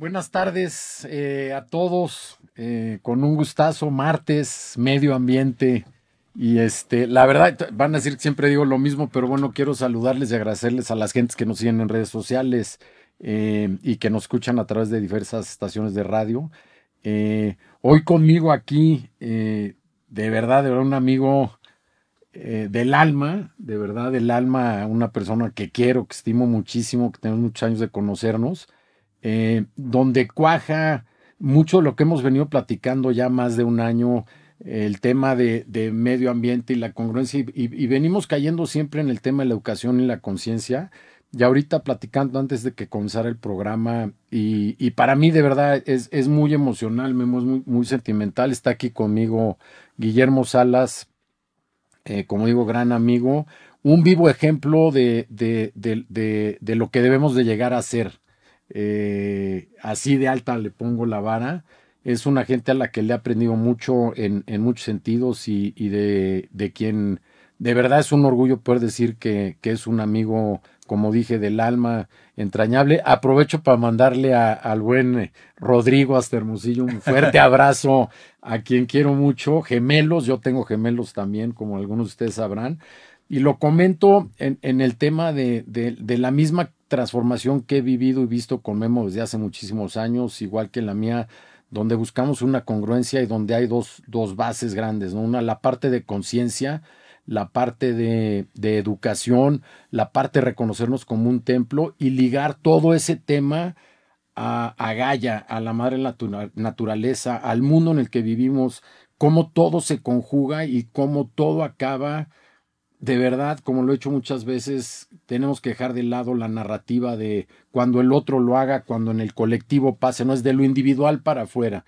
Buenas tardes eh, a todos, eh, con un gustazo, martes, medio ambiente. Y este, la verdad, van a decir que siempre digo lo mismo, pero bueno, quiero saludarles y agradecerles a las gentes que nos siguen en redes sociales eh, y que nos escuchan a través de diversas estaciones de radio. hoy conmigo aquí, de verdad, de verdad, un amigo del alma, de verdad, del alma, una persona que quiero, que estimo muchísimo, que tenemos muchos años de conocernos. Eh, donde cuaja mucho lo que hemos venido platicando ya más de un año, el tema de, medio ambiente y la congruencia, y, venimos cayendo siempre en el tema de la educación y la conciencia. Y ahorita platicando antes de que comenzara el programa, y, para mí de verdad es, muy emocional, me muy, sentimental. Está aquí conmigo Guillermo Salas, eh, como digo, gran amigo, un vivo ejemplo de, de, lo que debemos de llegar a ser. Eh, así de alta le pongo la vara. Es una gente a la que le he aprendido mucho en, muchos sentidos y, de, quien de verdad es un orgullo poder decir que, es un amigo, como dije, del alma entrañable. Aprovecho para mandarle al buen Rodrigo hasta Hermosillo un fuerte abrazo a quien quiero mucho. Gemelos, yo tengo gemelos también, como algunos de ustedes sabrán. Y lo comento en, el tema de, de la misma transformación que he vivido y visto con Memo desde hace muchísimos años, igual que la mía, donde buscamos una congruencia y donde hay dos, dos bases grandes. Una, la parte de conciencia, la parte de, de, educación, la parte de reconocernos como un templo y ligar todo ese tema a, a Gaia, a la madre naturaleza, al mundo en el que vivimos, cómo todo se conjuga y cómo todo acaba de verdad, como lo he hecho muchas veces, tenemos que dejar de lado la narrativa de cuando el otro lo haga, cuando en el colectivo pase, no es de lo individual para afuera.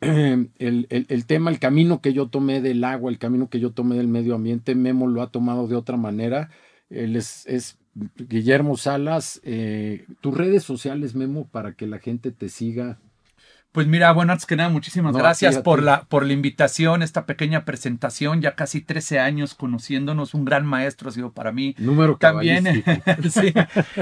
El, el, tema, el camino que yo tomé del agua, el camino que yo tomé del medio ambiente, Memo lo ha tomado de otra manera. Él es, es Guillermo Salas. Eh, tus redes sociales, Memo, para que la gente te siga pues mira, bueno, antes que nada, muchísimas gracias por la, por la invitación, esta pequeña presentación, ya casi 13 años conociéndonos, un gran maestro ha sido para mí. Número también. sí.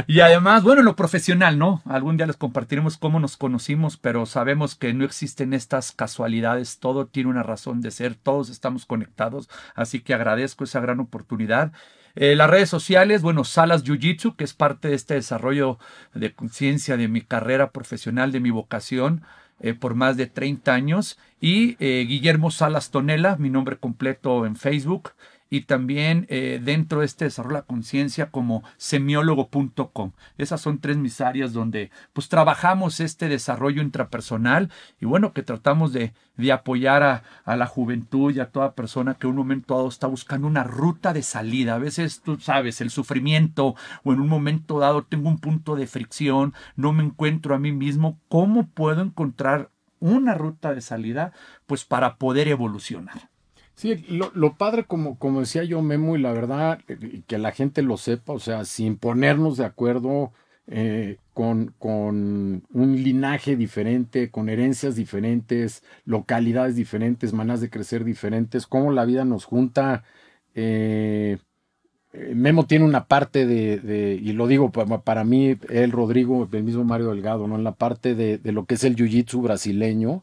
Y además, bueno, en lo profesional, ¿no? Algún día les compartiremos cómo nos conocimos, pero sabemos que no existen estas casualidades, todo tiene una razón de ser, todos estamos conectados, así que agradezco esa gran oportunidad. Eh, las redes sociales, bueno, Salas Jiu Jitsu, que es parte de este desarrollo de conciencia de mi carrera profesional, de mi vocación. Eh, por más de 30 años. Y eh, Guillermo Salas Tonela, mi nombre completo en Facebook y también eh, dentro de este desarrollo de la conciencia como semiólogo.com. Esas son tres mis áreas donde pues trabajamos este desarrollo intrapersonal y bueno, que tratamos de, de apoyar a, a, la juventud y a toda persona que en un momento dado está buscando una ruta de salida. A veces tú sabes, el sufrimiento o en un momento dado tengo un punto de fricción, no me encuentro a mí mismo, ¿cómo puedo encontrar una ruta de salida? Pues para poder evolucionar. Sí, lo, padre, como, como decía yo, Memo, y la verdad, que la gente lo sepa, o sea, sin ponernos de acuerdo eh, con, con, un linaje diferente, con herencias diferentes, localidades diferentes, maneras de crecer diferentes, cómo la vida nos junta. Eh, eh, Memo tiene una parte de, y lo digo para, mí, él, Rodrigo, el mismo Mario Delgado, ¿no? En la parte de, de lo que es el jiu-jitsu brasileño,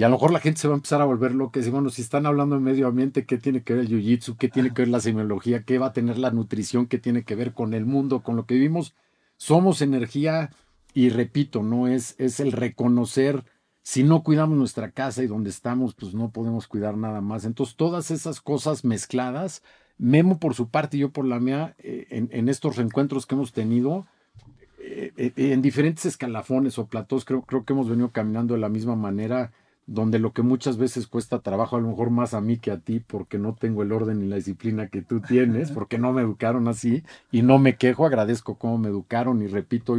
y a lo mejor la gente se va a empezar a volver loca y decir, bueno, si están hablando de medio ambiente, ¿qué tiene que ver el jiu-jitsu? ¿Qué tiene que ver la semiología? ¿Qué va a tener la nutrición? ¿Qué tiene que ver con el mundo, con lo que vivimos? Somos energía y repito, no es, es el reconocer, si no cuidamos nuestra casa y donde estamos, pues no podemos cuidar nada más. Entonces, todas esas cosas mezcladas, Memo por su parte y yo por la mía, eh, en, estos reencuentros que hemos tenido, eh, eh, en diferentes escalafones o platós, creo, creo que hemos venido caminando de la misma manera donde lo que muchas veces cuesta trabajo, a lo mejor más a mí que a ti, porque no tengo el orden y la disciplina que tú tienes, porque no me educaron así, y no me quejo, agradezco cómo me educaron, y repito,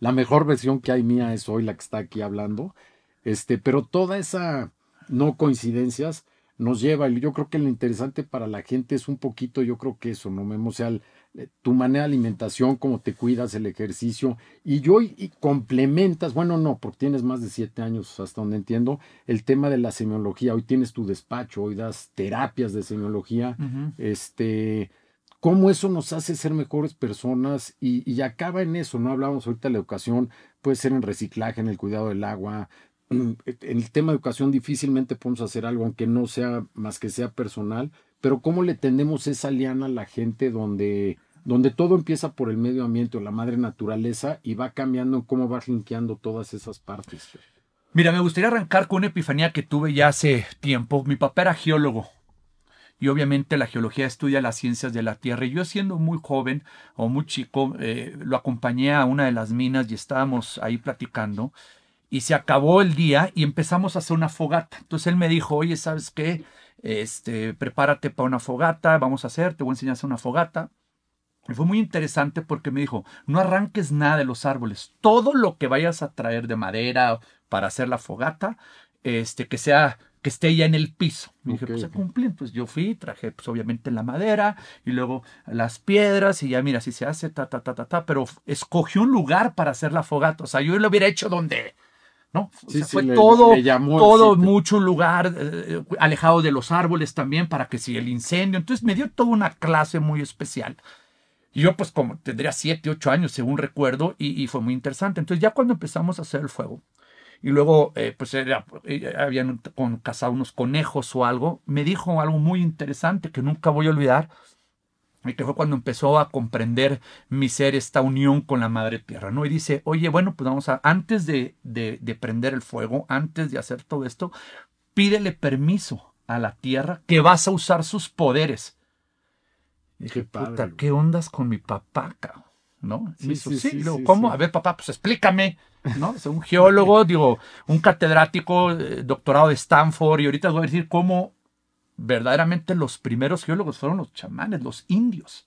la mejor versión que hay mía es hoy la que está aquí hablando, este, pero toda esa no coincidencias nos lleva, y yo creo que lo interesante para la gente es un poquito, yo creo que eso, no me o sea, eh, tu manera de alimentación, cómo te cuidas, el ejercicio, y yo y, complementas, bueno, no, porque tienes más de siete años, hasta donde entiendo, el tema de la semiología, hoy tienes tu despacho, hoy das terapias de semiología, este, cómo eso nos hace ser mejores personas y, y acaba en eso, ¿no? Hablábamos ahorita de la educación, puede ser en reciclaje, en el cuidado del agua, en el tema de educación difícilmente podemos hacer algo, aunque no sea más que sea personal, pero cómo le tendemos esa liana a la gente donde, donde todo empieza por el medio ambiente o la madre naturaleza y va cambiando cómo va linkeando todas esas partes. Mira, me gustaría arrancar con una epifanía que tuve ya hace tiempo. Mi papá era geólogo y obviamente la geología estudia las ciencias de la Tierra. Y yo siendo muy joven o muy chico, eh, lo acompañé a una de las minas y estábamos ahí platicando y se acabó el día y empezamos a hacer una fogata. Entonces él me dijo, oye, ¿sabes qué? Este, prepárate para una fogata, vamos a hacer, te voy a enseñar a hacer una fogata. Y fue muy interesante porque me dijo, no arranques nada de los árboles, todo lo que vayas a traer de madera para hacer la fogata, este, que sea que esté ya en el piso. Me dije, pues se cumplen. Pues yo fui, traje pues obviamente la madera y luego las piedras y ya mira, si se hace, ta, ta, ta, ta, ta, pero escogió un lugar para hacer la fogata. O sea, yo lo hubiera hecho donde, ¿no? fue todo, todo mucho lugar eh, alejado de los árboles también para que si el incendio. Entonces me dio toda una clase muy especial. Y yo pues como tendría siete, ocho años según recuerdo y, fue muy interesante. Entonces ya cuando empezamos a hacer el fuego, y luego eh, pues era, eh, habían con, cazado unos conejos o algo, me dijo algo muy interesante que nunca voy a olvidar, y que fue cuando empezó a comprender mi ser esta unión con la madre tierra, ¿no? Y dice, oye, bueno, pues vamos a, antes de, de prender el fuego, antes de hacer todo esto, pídele permiso a la tierra que vas a usar sus poderes. Y dije, Qué puta, ¿qué ondas con mi papá, cabrón? ¿No? Sí, sí, sí, ¿cómo? A ver, papá, pues explícame. ¿no? Es un geólogo, digo, un catedrático, eh, doctorado de Stanford, y ahorita voy a decir cómo verdaderamente los primeros geólogos fueron los chamanes, los indios.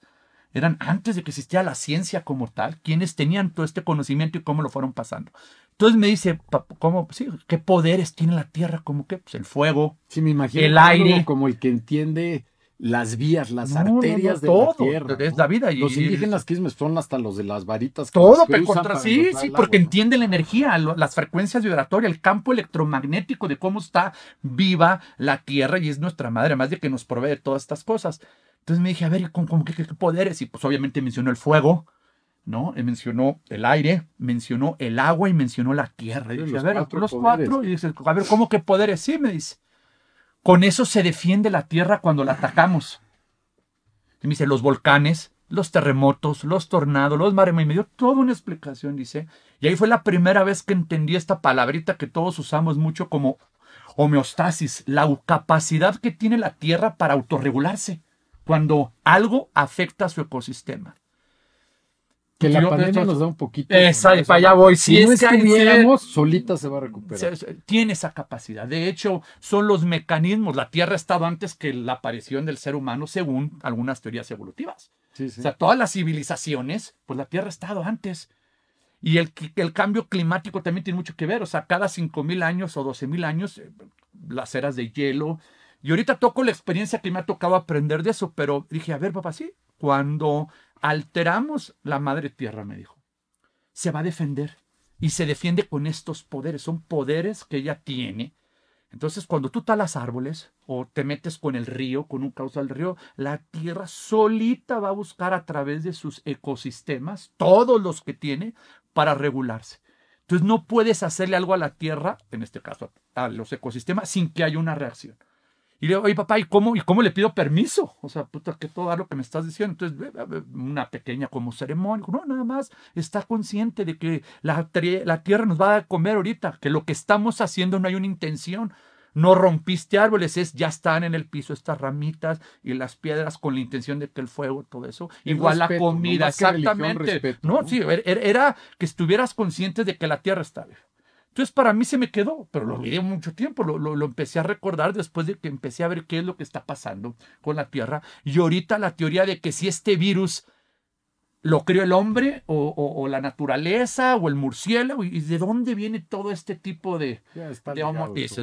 Eran antes de que existiera la ciencia como tal, quienes tenían todo este conocimiento y cómo lo fueron pasando. Entonces me dice, ¿cómo, sí, ¿qué poderes tiene la Tierra? ¿Cómo que? Pues el fuego, sí, me imagino el aire. Como el que entiende las vías, las arterias de la tierra. Es la vida. Y, los indígenas quismes son hasta los de las varitas. todo, que contra sí, sí, porque entiende la energía, las frecuencias vibratorias, el campo electromagnético de cómo está viva la tierra y es nuestra madre, además de que nos provee de todas estas cosas. Entonces me dije, a ver, ¿cómo, qué, poderes? Y pues obviamente mencionó el fuego, ¿no? mencionó el aire, mencionó el agua y mencionó la tierra. Y dije, a ver, los cuatro. Y dice, a ver, ¿cómo qué poderes? Sí, me dice. Con eso se defiende la tierra cuando la atacamos. Me dice, los volcanes, los terremotos, los tornados, los maremotos. Y me dio toda una explicación, dice. Y ahí fue la primera vez que entendí esta palabrita que todos usamos mucho como homeostasis, la capacidad que tiene la tierra para autorregularse cuando algo afecta a su ecosistema. Que la pandemia nos da un poquito. Exacto, para allá voy. Si, no es que solita se va a recuperar. Tiene esa capacidad. De hecho, son los mecanismos. La Tierra ha estado antes que la aparición del ser humano, según algunas teorías evolutivas. O sea, todas las civilizaciones, pues la Tierra ha estado antes. Y el, el cambio climático también tiene mucho que ver. O sea, cada 5.000 años o 12.000 años, eh, las eras de hielo. Y ahorita toco la experiencia que me ha tocado aprender de eso, pero dije, a ver, papá, sí, cuando alteramos la madre tierra, me dijo. Se va a defender y se defiende con estos poderes. Son poderes que ella tiene. Entonces, cuando tú talas árboles o te metes con el río, con un cauce del río, la tierra solita va a buscar a través de sus ecosistemas, todos los que tiene, para regularse. Entonces, no puedes hacerle algo a la tierra, en este caso a los ecosistemas, sin que haya una reacción. Y le digo, oye papá, ¿y cómo, ¿y cómo le pido permiso? O sea, puta, que todo lo que me estás diciendo. Entonces, una pequeña como ceremonia. No, nada más está consciente de que la, la tierra nos va a comer ahorita, que lo que estamos haciendo no hay una intención. No rompiste árboles, es ya están en el piso estas ramitas y las piedras con la intención de que el fuego, todo eso. Igual la comida, exactamente. no, sí, er, er, era que estuvieras consciente de que la tierra está bien. Entonces para mí se me quedó, pero lo olvidé mucho tiempo, lo, lo, empecé a recordar después de que empecé a ver qué es lo que está pasando con la Tierra. Y ahorita la teoría de que si este virus lo creó el hombre o, o, la naturaleza o el murciélago y de dónde viene todo este tipo de, de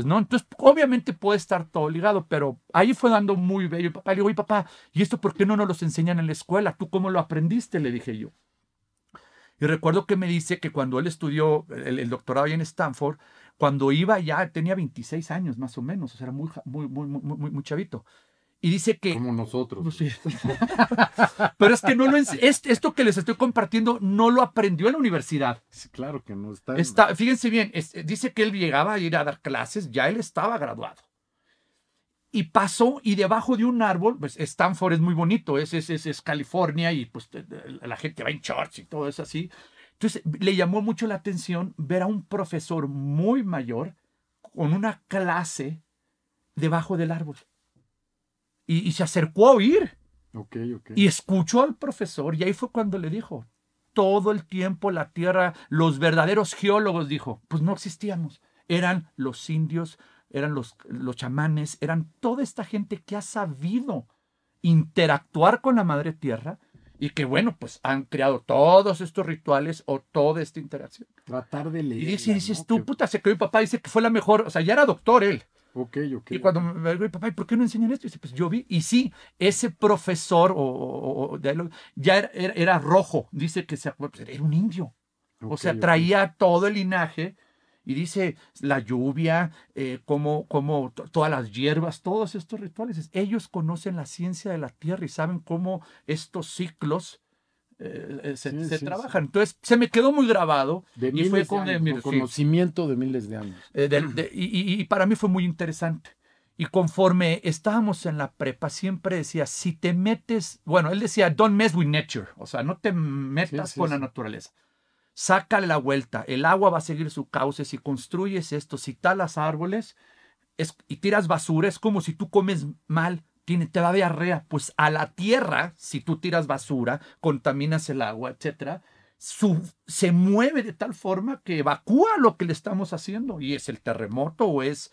¿no? Entonces obviamente puede estar todo ligado, pero ahí fue dando muy bello. papá le digo, oye papá, ¿y esto por qué no nos lo enseñan en la escuela? ¿Tú cómo lo aprendiste? Le dije yo. Y recuerdo que me dice que cuando él estudió el, doctorado ahí en Stanford, cuando iba ya tenía 26 años más o menos, o sea, era muy, muy, muy, muy, muy chavito. Y dice que... Como nosotros. Pues sí. Pero es que no lo esto que les estoy compartiendo no lo aprendió en la universidad. Sí, claro que no está. Está, fíjense bien, es- dice que él llegaba a ir a dar clases, ya él estaba graduado. Y pasó y debajo de un árbol, pues Stanford es muy bonito, es, es, es, es California y pues la gente va en shorts y todo eso así. Entonces le llamó mucho la atención ver a un profesor muy mayor con una clase debajo del árbol. Y, y se acercó a oír. Y escuchó al profesor y ahí fue cuando le dijo, todo el tiempo la tierra, los verdaderos geólogos, dijo, pues no existíamos. Eran los indios, eran los, los chamanes, eran toda esta gente que ha sabido interactuar con la madre tierra y que bueno, pues han creado todos estos rituales o toda esta interacción. Tratar de leer. Y dices, dices tú, puta, se quedó mi papá, dice que fue la mejor, o sea, ya era doctor él. Ok, ok. Y cuando me digo, papá, ¿y por qué no enseñan esto? Y dice, pues yo vi. Y sí, ese profesor o, o- o de lo- ya era, era- era rojo. Dice que se, pues, era un indio. o Ok, sea, traía todo el linaje. Y dice la lluvia, eh, como, como to- todas las hierbas, todos estos rituales. Es- Ellos conocen la ciencia de la tierra y saben cómo estos ciclos eh, eh, se, Sí, se sí, trabajan. Entonces, se me quedó muy grabado. De y fue de con, años, mi- con sí. conocimiento de miles de años. Eh, del- de- y, y- para mí fue muy interesante. Y conforme estábamos en la prepa, siempre decía, si te metes, bueno, él decía, don't mess with nature, o sea, no te metas Sí, sí, con sí. la naturaleza. Sácale la vuelta, el agua va a seguir su cauce, si construyes esto, si talas árboles es- y tiras basura, es como si tú comes mal, tiene, te da diarrea, pues a la tierra, si tú tiras basura, contaminas el agua, etcétera, su- se mueve de tal forma que evacúa lo que le estamos haciendo y es el terremoto o es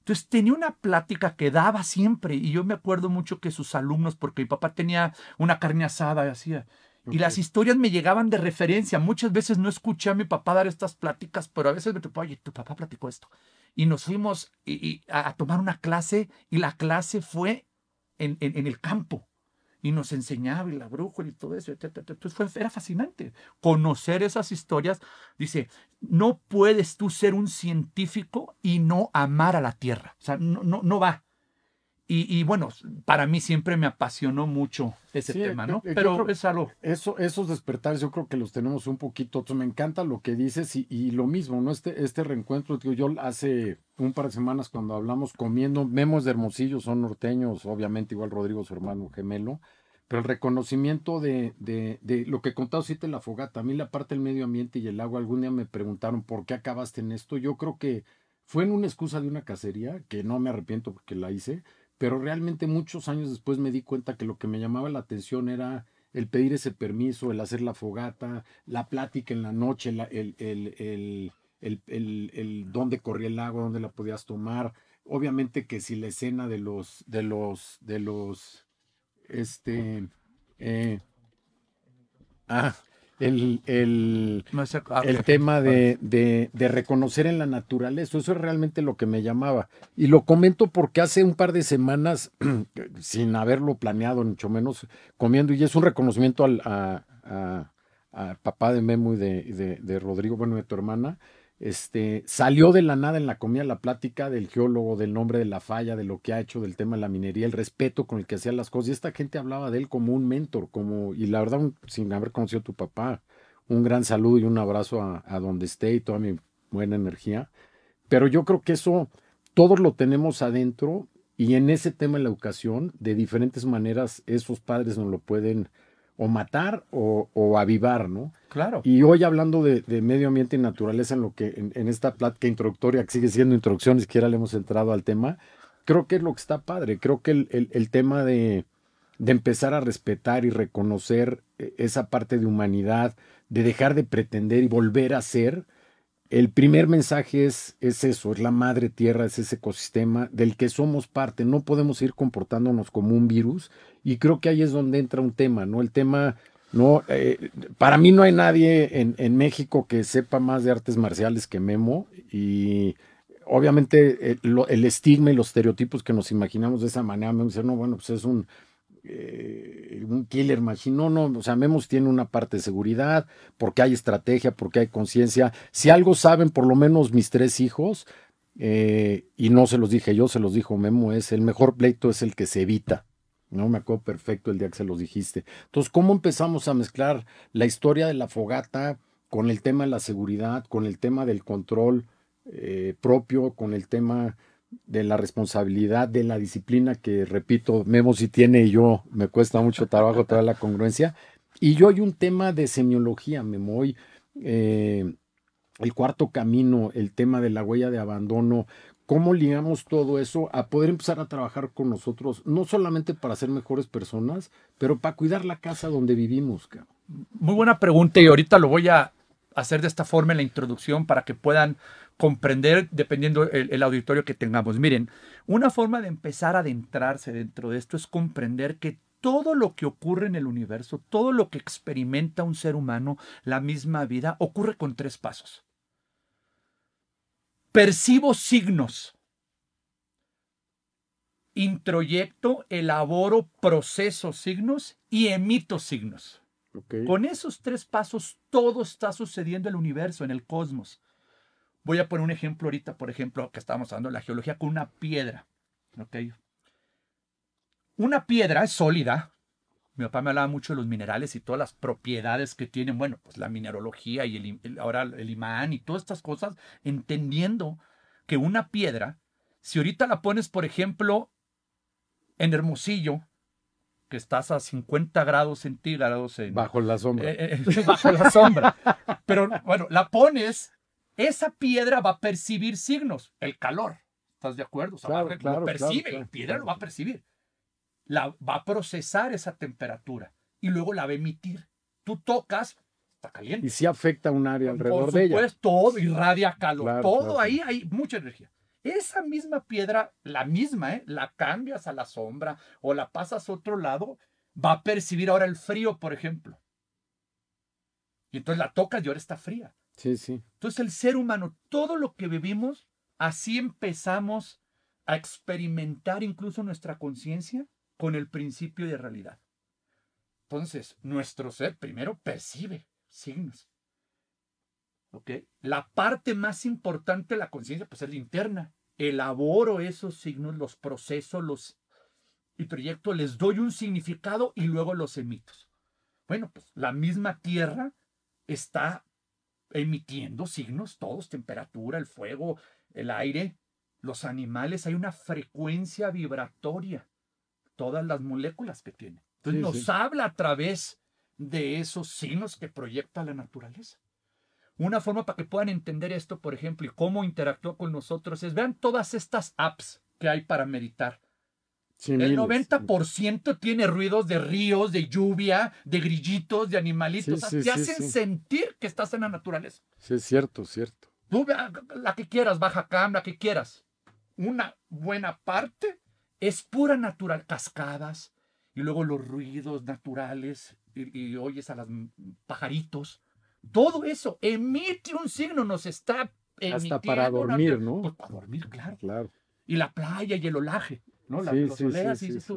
entonces tenía una plática que daba siempre y yo me acuerdo mucho que sus alumnos porque mi papá tenía una carne asada y hacía y las historias me llegaban de referencia muchas veces no escuché a mi papá dar estas pláticas pero a veces me topaba oye tu papá platicó esto y nos fuimos y- y a, a tomar una clase y la clase fue en, en- en el campo y nos enseñaba y la brújula y todo eso. Entonces fue, era fascinante conocer esas historias. Dice, no puedes tú ser un científico y no amar a la tierra. O sea, no, no, no va. Y, y bueno, para mí siempre me apasionó mucho ese Sí, tema, ¿no? yo Pero es algo. Eso, esos despertares yo creo que los tenemos un poquito. Me encanta lo que dices y, y lo mismo, ¿no? Este, este reencuentro, digo, yo hace un par de semanas cuando hablamos comiendo, Memos de Hermosillo son norteños, obviamente igual Rodrigo, su hermano gemelo, pero el reconocimiento de, de, de lo que contaba ahorita en la fogata, a mí la parte del medio ambiente y el agua, algún día me preguntaron por qué acabaste en esto. Yo creo que fue en una excusa de una cacería, que no me arrepiento porque la hice, pero realmente muchos años después me di cuenta que lo que me llamaba la atención era el pedir ese permiso, el hacer la fogata, la plática en la noche, el, el, el- el dónde corría el agua, dónde la podías tomar. Obviamente que si la escena de los, de los, de los, este, eh, ah, el, el, el tema de, de- de reconocer en la naturaleza. Eso es realmente lo que me llamaba. Y lo comento porque hace un par de semanas, sin haberlo planeado, ni mucho menos, comiendo, y es un reconocimiento al a, a- a papá de Memo y de, de- de Rodrigo, bueno, de tu hermana. Este, salió de la nada en la comida la plática del geólogo, del nombre de la falla, de lo que ha hecho, del tema de la minería, el respeto con el que hacía las cosas. Y esta gente hablaba de él como un mentor, como, y la verdad, un- sin haber conocido a tu papá, un gran saludo y un abrazo a, a donde esté y toda mi buena energía. Pero yo creo que eso todos lo tenemos adentro y en ese tema de la educación, de diferentes maneras, esos padres nos lo pueden o matar o, o avivar, ¿no? Claro. Y hoy hablando de, de medio ambiente y naturaleza, en lo que en, en esta plática introductoria, que sigue siendo introducción, ni siquiera le hemos entrado al tema, creo que es lo que está padre. Creo que el, el- el tema de, de empezar a respetar y reconocer eh, esa parte de humanidad, de dejar de pretender y volver a ser, el primer mensaje es, es eso, es la madre tierra, es ese ecosistema del que somos parte. No podemos ir comportándonos como un virus y creo que ahí es donde entra un tema, ¿no? El tema, no, eh, para mí no hay nadie en, en México que sepa más de artes marciales que Memo y obviamente eh, lo- el estigma y los estereotipos que nos imaginamos de esa manera, Memo dice, no, bueno, pues es un, eh, un killer machine. No, no, o sea, Memos tiene una parte de seguridad, porque hay estrategia, porque hay conciencia. Si algo saben, por lo menos mis tres hijos, eh, y no se los dije yo, se los dijo Memo, es el mejor pleito es el que se evita. No me acuerdo perfecto el día que se los dijiste. Entonces, ¿cómo empezamos a mezclar la historia de la fogata con el tema de la seguridad, con el tema del control eh, propio, con el tema de la responsabilidad, de la disciplina que, repito, Memo si tiene y yo me cuesta mucho trabajo toda la congruencia. Y yo hay un tema de semiología, Memo, hoy eh, el cuarto camino, el tema de la huella de abandono, cómo ligamos todo eso a poder empezar a trabajar con nosotros, no solamente para ser mejores personas, pero para cuidar la casa donde vivimos. Muy buena pregunta y ahorita lo voy a hacer de esta forma la introducción para que puedan comprender dependiendo el, auditorio que tengamos. Miren, una forma de empezar a adentrarse dentro de esto es comprender que todo lo que ocurre en el universo, todo lo que experimenta un ser humano, la misma vida, ocurre con tres pasos. Percibo signos. Introyecto, elaboro, proceso signos y emito signos. Con esos tres pasos todo está sucediendo en el universo, en el cosmos. Voy a poner un ejemplo ahorita, por ejemplo, que estábamos hablando de la geología con una piedra. Una piedra es sólida. Mi papá me hablaba mucho de los minerales y todas las propiedades que tienen, bueno, pues la mineralogía y el, ahora el imán y todas estas cosas, entendiendo que una piedra, si ahorita la pones, por ejemplo, en Hermosillo, que estás a 50 grados centígrados. bajo la sombra. Eh, eh, bajo la sombra. Pero bueno, la pones esa piedra va a percibir signos, el calor. ¿Estás de acuerdo? lo percibe, la piedra lo va a percibir. La, va a procesar esa temperatura y luego la va a emitir. Tú tocas, está caliente. Y si afecta un área alrededor de ella. Pues todo irradia calor. todo ahí hay mucha energía. Esa misma piedra, la misma, ¿eh? la cambias a la sombra o la pasas a otro lado, va a percibir ahora el frío, por ejemplo. Y entonces la tocas y ahora está fría. Sí, sí. Entonces el ser humano, todo lo que vivimos, así empezamos a experimentar incluso nuestra conciencia con el principio de realidad. Entonces, nuestro ser primero percibe signos. ¿Ok? La parte más importante de la conciencia, pues es la interna. Elaboro esos signos, los proceso, los y proyecto, les doy un significado y luego los emito. Bueno, pues la misma tierra está emitiendo signos, todos, temperatura, el fuego, el aire, los animales, hay una frecuencia vibratoria, todas las moléculas que tienen. Entonces nos habla a través de esos signos que proyecta la naturaleza. Una forma para que puedan entender esto, por ejemplo, y cómo interactúa con nosotros es, vean todas estas apps que hay para meditar el 90% tiene ruidos de ríos, de lluvia, de grillitos, de animalitos. te hacen sentir que estás en la naturaleza. Sí, es cierto, cierto. Tú la que quieras, baja cam, la que quieras. Una buena parte es pura natural, cascadas, y luego los ruidos naturales, y, oyes a los pajaritos. Todo eso emite un signo, nos está Hasta para dormir, ¿no? Pues para dormir, claro. Claro. Y la playa y el olaje. ¿no? La, los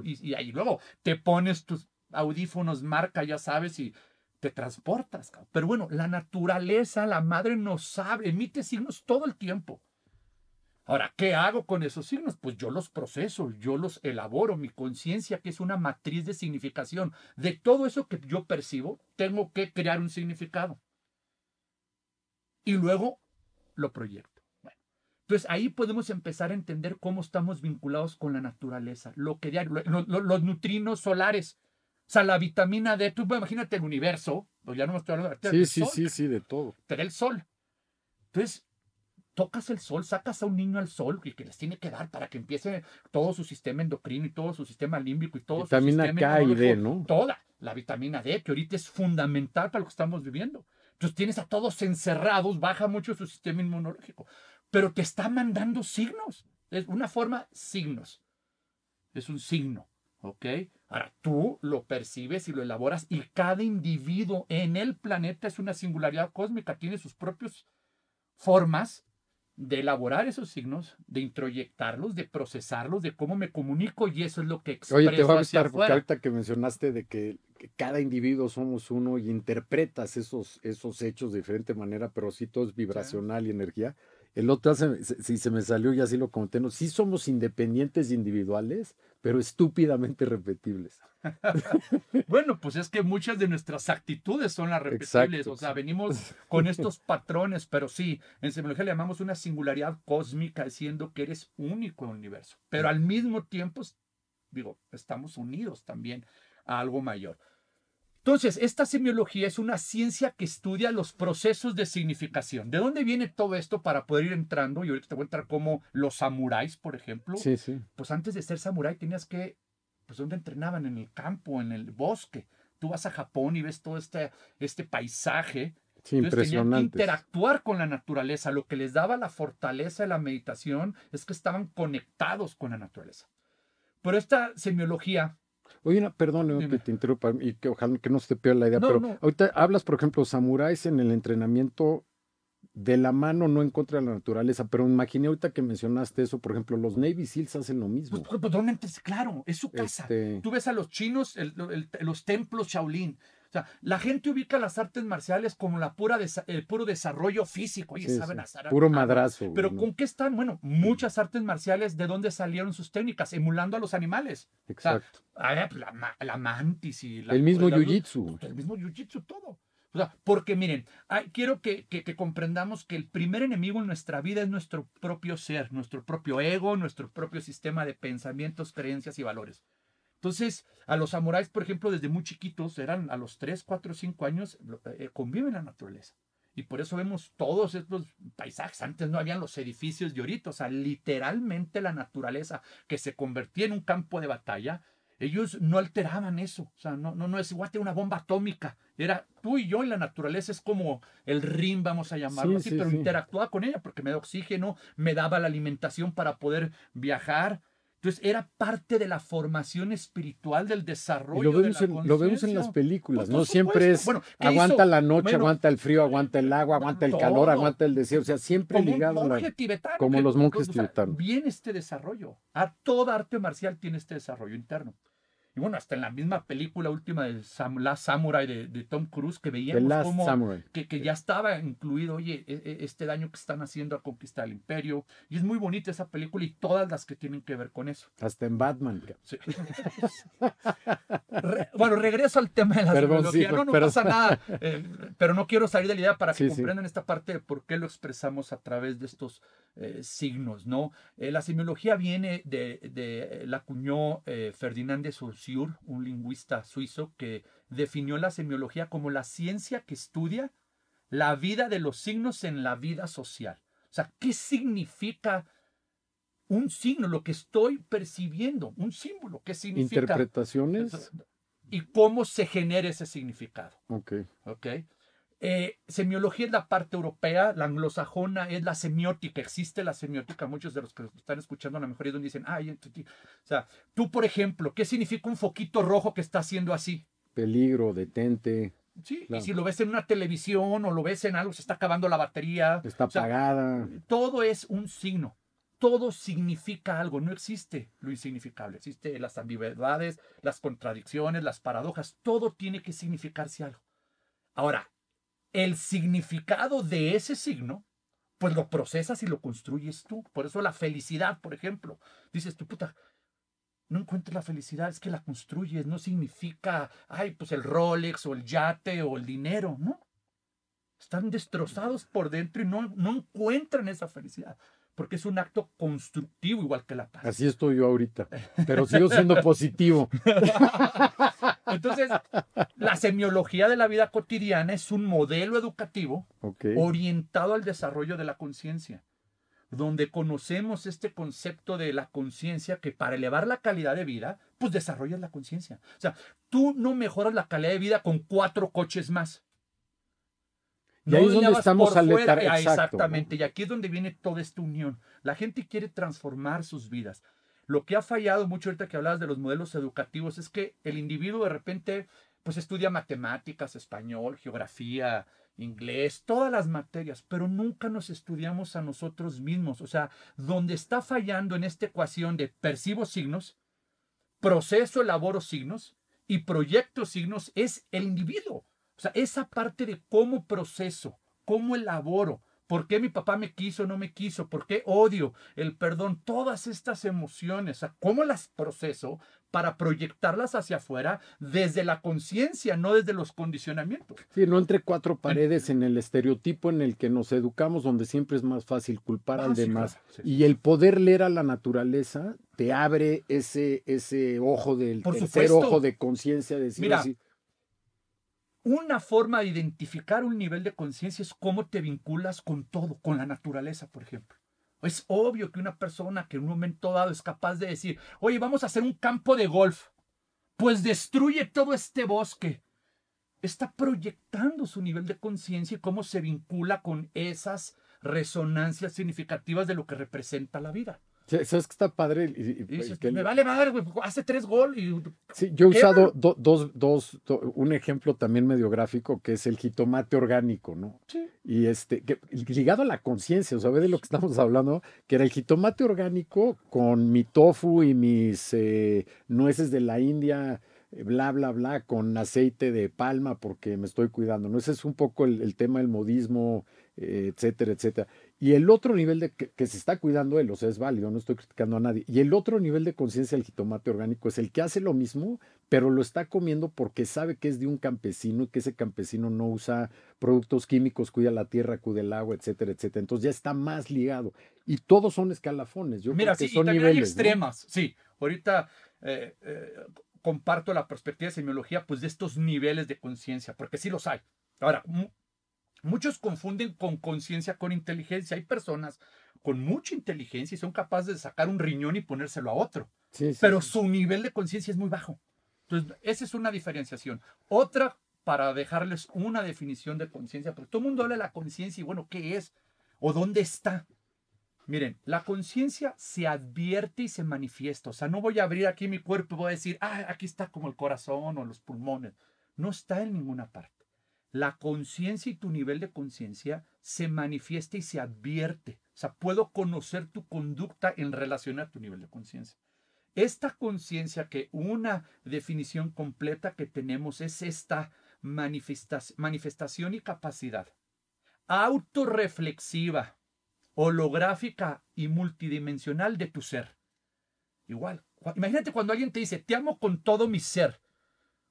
y, ahí luego te pones tus audífonos marca, ya sabes, y te transportas. Pero bueno, la naturaleza, la madre nos sabe, emite signos todo el tiempo. Ahora, ¿qué hago con esos signos? Pues yo los proceso, yo los elaboro. Mi conciencia, que es una matriz de significación, de todo eso que yo percibo, tengo que crear un significado. Y luego lo proyecto. Entonces ahí podemos empezar a entender cómo estamos vinculados con la naturaleza, lo que los nutrinos solares, o sea, la vitamina D, tú imagínate el universo, pues ya no me estoy hablando de Sí, sí, sí, sí, de todo. Pero el sol. Entonces, tocas el sol, sacas a un niño al sol y que les tiene que dar para que empiece todo su sistema endocrino y todo su sistema límbico y todo vitamina su sistema K y D, ¿no? Toda la vitamina D, que ahorita es fundamental para lo que estamos viviendo. Entonces tienes a todos encerrados, baja mucho su sistema inmunológico pero te está mandando signos. Es una forma signos. Es un signo, ¿ok? Ahora tú lo percibes y lo elaboras y cada individuo en el planeta es una singularidad cósmica, tiene sus propias formas de elaborar esos signos, de introyectarlos, de procesarlos, de cómo me comunico y eso es lo que expreso Oye, te voy a gustar porque ahorita que mencionaste de que, cada individuo somos uno y interpretas esos, esos hechos de diferente manera, pero sí todo es vibracional y energía. El otro, si se me salió y así lo comenté, no, sí somos independientes individuales, pero estúpidamente repetibles. bueno, pues es que muchas de nuestras actitudes son las repetibles, o sea, venimos con estos patrones, pero sí, en semiología le llamamos una singularidad cósmica, diciendo que eres único en el universo, pero al mismo tiempo, digo, estamos unidos también a algo mayor. Entonces, esta semiología es una ciencia que estudia los procesos de significación. ¿De dónde viene todo esto para poder ir entrando? Y ahorita te voy a entrar como los samuráis, por ejemplo. Sí, sí. Pues antes de ser samurái tenías que, pues ¿dónde entrenaban? En el campo, en el bosque. Tú vas a Japón y ves todo este, este paisaje. Sí, impresionante. interactuar con la naturaleza. Lo que les daba la fortaleza de la meditación es que estaban conectados con la naturaleza. Pero esta semiología Oye, perdón que te interrumpa y que ojalá que no se te pierda la idea, pero ahorita hablas, por ejemplo, samuráis en el entrenamiento de la mano, no en contra de la naturaleza, pero imaginé ahorita que mencionaste eso, por ejemplo, los Navy SEALs hacen lo mismo. Pues, totalmente, claro, es su casa. Este Tú ves a los chinos, los templos Shaolin, sea, la gente ubica las artes marciales como la pura el puro desarrollo físico. Oye, saben hacer. Puro madrazo. Pero ¿con qué están? Bueno, muchas artes marciales, ¿de dónde salieron sus técnicas? Emulando a los animales. Exacto. Pues, la, mantis y El mismo jiu-jitsu. El mismo jiu-jitsu, todo. O sea, porque miren, quiero que, que, comprendamos que el primer enemigo en nuestra vida es nuestro propio ser, nuestro propio ego, nuestro propio sistema de pensamientos, creencias y valores. Entonces, a los samuráis, por ejemplo, desde muy chiquitos, eran a los 3, 4, 5 años, eh, conviven la naturaleza. Y por eso vemos todos estos paisajes. Antes no habían los edificios de ahorita. O sea, literalmente la naturaleza que se convertía en un campo de batalla, ellos no alteraban eso. O sea, no, no, no es igual que una bomba atómica. Era tú y yo y la naturaleza es como el rim, vamos a llamarlo así, pero interactuaba con ella porque me da oxígeno, me daba la alimentación para poder viajar entonces era parte de la formación espiritual del desarrollo. lo vemos, de la en, lo vemos en las películas, ¿no? Siempre es aguanta la noche, aguanta el frío, aguanta el agua, aguanta el calor, aguanta el deseo. O sea, siempre ligado a la, tibetano, como los monjes tibetanos. Viene este desarrollo. A toda arte marcial tiene este desarrollo interno. Y bueno, hasta en la misma película última de La Samurai de, Tom Cruise que veíamos como que, que, ya estaba incluido, oye, e, e, este daño que están haciendo a conquistar el imperio. Y es muy bonita esa película y todas las que tienen que ver con eso. Hasta en Batman. bueno, regreso al tema de la Perdón, no, no pasa nada. Eh, pero no quiero salir de la idea para que comprendan esta parte de por qué lo expresamos a través de estos eh, signos, ¿no? Eh, la semiología viene de, de la acuñó Ferdinand de Saussure un lingüista suizo, que definió la semiología como la ciencia que estudia la vida de los signos en la vida social. O sea, ¿qué significa un signo? Lo que estoy percibiendo, un símbolo, ¿qué significa? Interpretaciones. Y cómo se genera ese significado. Ok. Ok. Eh, semiología es la parte europea, la anglosajona es la semiótica, existe la semiótica. Muchos de los que están escuchando a lo mejor dicen, ay, o sea, tú por ejemplo, ¿qué significa un foquito rojo que está haciendo así? Peligro, detente. Sí, y si lo ves en una televisión o lo ves en algo, se está acabando la batería. Está apagada. todo es un signo. Todo significa algo, no existe lo insignificable. Existe las ambigüedades, las contradicciones, las paradojas. Todo tiene que significarse algo. Ahora, el significado de ese signo, pues lo procesas y lo construyes tú. Por eso la felicidad, por ejemplo, dices tú, puta, no encuentras la felicidad, es que la construyes, no significa, ay, pues el Rolex o el yate o el dinero, ¿no? Están destrozados por dentro y no, no encuentran esa felicidad porque es un acto constructivo igual que la paz. Así estoy yo ahorita, pero sigo siendo positivo. Entonces, la semiología de la vida cotidiana es un modelo educativo orientado al desarrollo de la conciencia, donde conocemos este concepto de la conciencia que para elevar la calidad de vida, pues desarrollas la conciencia. O sea, tú no mejoras la calidad de vida con cuatro coches más. Y ahí es donde estamos al exacto, Exactamente, y aquí es donde viene toda esta unión. La gente quiere transformar sus vidas. Lo que ha fallado mucho ahorita que hablabas de los modelos educativos es que el individuo de repente pues estudia matemáticas, español, geografía, inglés, todas las materias, pero nunca nos estudiamos a nosotros mismos. O sea, donde está fallando en esta ecuación de percibo signos, proceso, elaboro signos y proyecto signos es el individuo. O sea, esa parte de cómo proceso, cómo elaboro, ¿Por qué mi papá me quiso, no me quiso? ¿Por qué odio, el perdón? Todas estas emociones, ¿cómo las proceso para proyectarlas hacia afuera desde la conciencia, no desde los condicionamientos? Sí, no entre cuatro paredes en el estereotipo en el que nos educamos, donde siempre es más fácil culpar al Ah, sí, demás. sí, Y el poder leer a la naturaleza te abre ese, ese ojo del Por tercer ojo de conciencia, de decir Mira, así, Una forma de identificar un nivel de conciencia es cómo te vinculas con todo, con la naturaleza, por ejemplo. Es obvio que una persona que en un momento dado es capaz de decir, oye, vamos a hacer un campo de golf, pues destruye todo este bosque. Está proyectando su nivel de conciencia y cómo se vincula con esas resonancias significativas de lo que representa la vida. Sí, ¿sabes que está padre? Y- y- Y dices, que- me vale madre, güey, hace tres gol y Sí, yo he ¿Qué, usado do- dos, dos, do- un ejemplo también medio gráfico que es el jitomate orgánico, ¿no? Sí. Y este, que- ligado a la conciencia, o sea, ve de lo que estamos hablando, que era el jitomate orgánico con mi tofu y mis eh, nueces de la India, eh, bla, bla, bla, con aceite de palma porque me estoy cuidando, ¿no? Ese es un poco el, el tema del modismo, eh, etcétera, etcétera. Y el otro nivel de que, que se está cuidando él, o sea, es válido, no estoy criticando a nadie. Y el otro nivel de conciencia del jitomate orgánico es el que hace lo mismo, pero lo está comiendo porque sabe que es de un campesino y que ese campesino no usa productos químicos, cuida la tierra, cuida el agua, etcétera, etcétera. Entonces ya está más ligado. Y todos son escalafones. Yo Mira, creo que sí, y también hay extremas. Sí, ahorita eh, eh, comparto la perspectiva de semiología, pues de estos niveles de conciencia, porque sí los hay. Ahora, muchos confunden con conciencia con inteligencia. Hay personas con mucha inteligencia y son capaces de sacar un riñón y ponérselo a otro, Sí, sí, pero sí. su nivel de conciencia es muy bajo. Entonces, esa es una diferenciación. Otra, para dejarles una definición de conciencia, porque todo el mundo habla de la conciencia y bueno, ¿qué es? ¿O dónde está? Miren, la conciencia se advierte y se manifiesta. O sea, no voy a abrir aquí mi cuerpo y voy a decir, ah, aquí está como el corazón o los pulmones. No está en ninguna parte. La conciencia y tu nivel de conciencia se manifiesta y se advierte. O sea, puedo conocer tu conducta en relación a tu nivel de conciencia. Esta conciencia que una definición completa que tenemos es esta manifesta- manifestación y capacidad autorreflexiva, holográfica y multidimensional de tu ser. Igual, imagínate cuando alguien te dice, te amo con todo mi ser.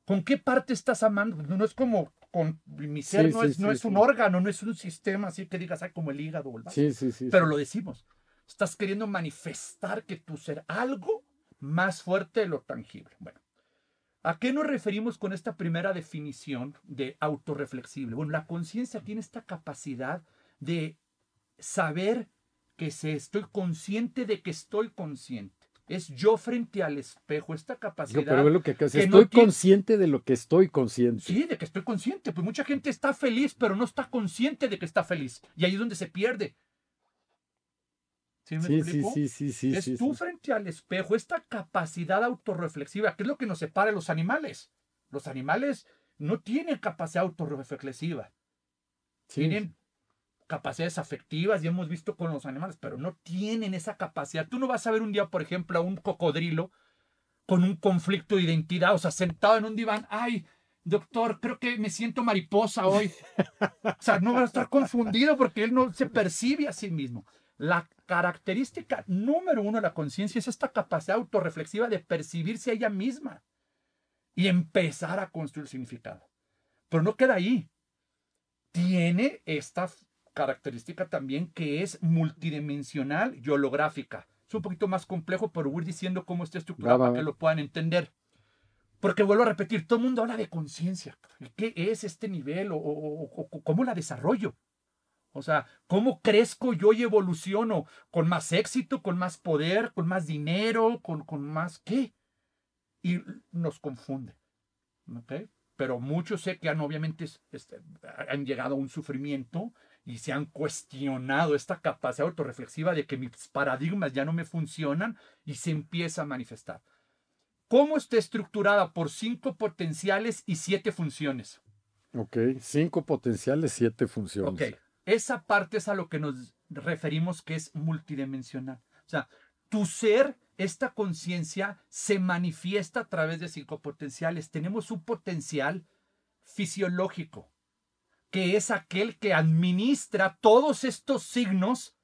¿Con qué parte estás amando? No es como con mi ser, Sí, no, sí, es, no sí, es un órgano, no es un sistema así que digas, ay, como el hígado o el vaso Sí, sí, sí. pero lo decimos. Estás queriendo manifestar que tu ser algo más fuerte de lo tangible. Bueno, ¿a qué nos referimos con esta primera definición de autorreflexible? Bueno, la conciencia tiene esta capacidad de saber que se estoy consciente de que estoy consciente. Es yo frente al espejo, esta capacidad. pero ve lo que que no Estoy tiene- consciente de lo que estoy consciente. Sí, de que estoy consciente. Pues mucha gente está feliz, pero no está consciente de que está feliz. Y ahí es donde se pierde. ¿Sí me Sí, sí, explico? sí, sí, sí, es sí, tú sí. frente al espejo, esta capacidad autorreflexiva, que es lo que nos separa de los animales. Los animales no tienen capacidad autorreflexiva, Sí, tienen capacidades afectivas y hemos visto con los animales, pero no tienen esa capacidad. Tú no vas a ver un día, por ejemplo, a un cocodrilo con un conflicto de identidad, o sea, sentado en un diván, ay, doctor, creo que me siento mariposa hoy. O sea, no va a estar confundido porque él no se percibe a sí mismo. La característica número uno de la conciencia es esta capacidad autorreflexiva de percibirse a ella misma y empezar a construir significado. Pero no queda ahí. Tiene esta característica también que es multidimensional y holográfica. Es un poquito más complejo, pero voy diciendo cómo está estructurado para que lo puedan entender. Porque vuelvo a repetir, todo el mundo habla de conciencia. ¿Qué es este nivel o, o- o- o cómo la desarrollo? O sea, ¿cómo crezco yo y evoluciono? ¿Con más éxito, con más poder, con más dinero, con, con más qué? Y nos confunde. ¿ok? Pero muchos sé que han obviamente es- este, han llegado a un sufrimiento y se han cuestionado esta capacidad autorreflexiva de que mis paradigmas ya no me funcionan y se empieza a manifestar. ¿Cómo está estructurada por cinco potenciales y siete funciones? Ok, cinco potenciales, siete funciones. Ok, esa parte es a lo que nos referimos que es multidimensional. O sea, tu ser, esta conciencia, se manifiesta a través de cinco potenciales. Tenemos un potencial fisiológico, que es aquel que administra todos estos signos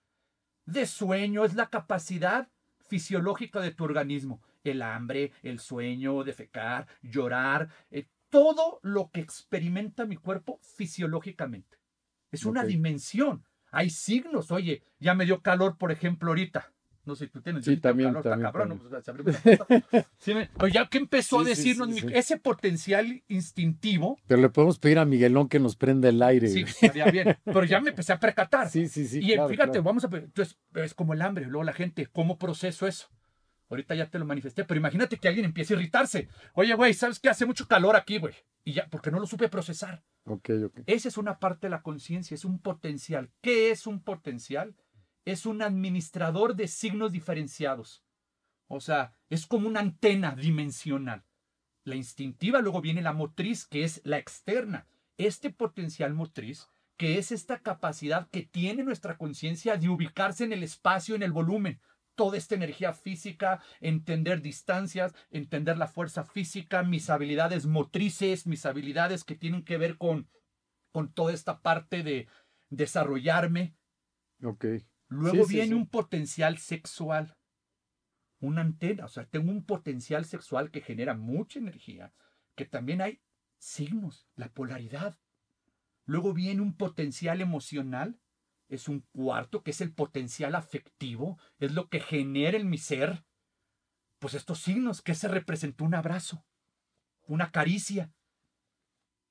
de sueño, es la capacidad fisiológica de tu organismo. El hambre, el sueño, defecar, llorar, eh, todo lo que experimenta mi cuerpo fisiológicamente. Es una dimensión. Hay signos. Oye, ya me dio calor, por ejemplo, ahorita. No sé, tú tienes Sí, también, calor, está también, cabrón, también. ¿no? Sí, pero ya que empezó a Sí, decirnos sí, ese potencial instintivo, Pero le podemos pedir a Miguelón que nos prenda el aire. sí, estaría bien. Pero ya me empecé a percatar. sí, sí, sí, y eh, claro, fíjate, claro. vamos a entonces es como el hambre, luego la gente, ¿cómo proceso eso? Ahorita ya te lo manifesté, pero imagínate que alguien empiece a irritarse. Oye, güey, ¿sabes qué? Hace mucho calor aquí, güey. Y ya, porque no lo supe procesar. Ok, ok. Esa es una parte de la conciencia, es un potencial. ¿Qué es un potencial? Es un administrador de signos diferenciados. O sea, es como una antena dimensional. La instintiva, luego viene la motriz, que es la externa. Este potencial motriz, que es esta capacidad que tiene nuestra conciencia de ubicarse en el espacio, en el volumen. Toda esta energía física, entender distancias, entender la fuerza física, mis habilidades motrices, mis habilidades que tienen que ver con, con toda esta parte de desarrollarme. Ok. Luego Sí, viene sí. un potencial sexual, una antena, o sea, tengo un potencial sexual que genera mucha energía, que también hay signos, la polaridad. Luego viene un potencial emocional, es un cuarto, que es el potencial afectivo, es lo que genera en mi ser, pues estos signos, que se representó un abrazo, una caricia.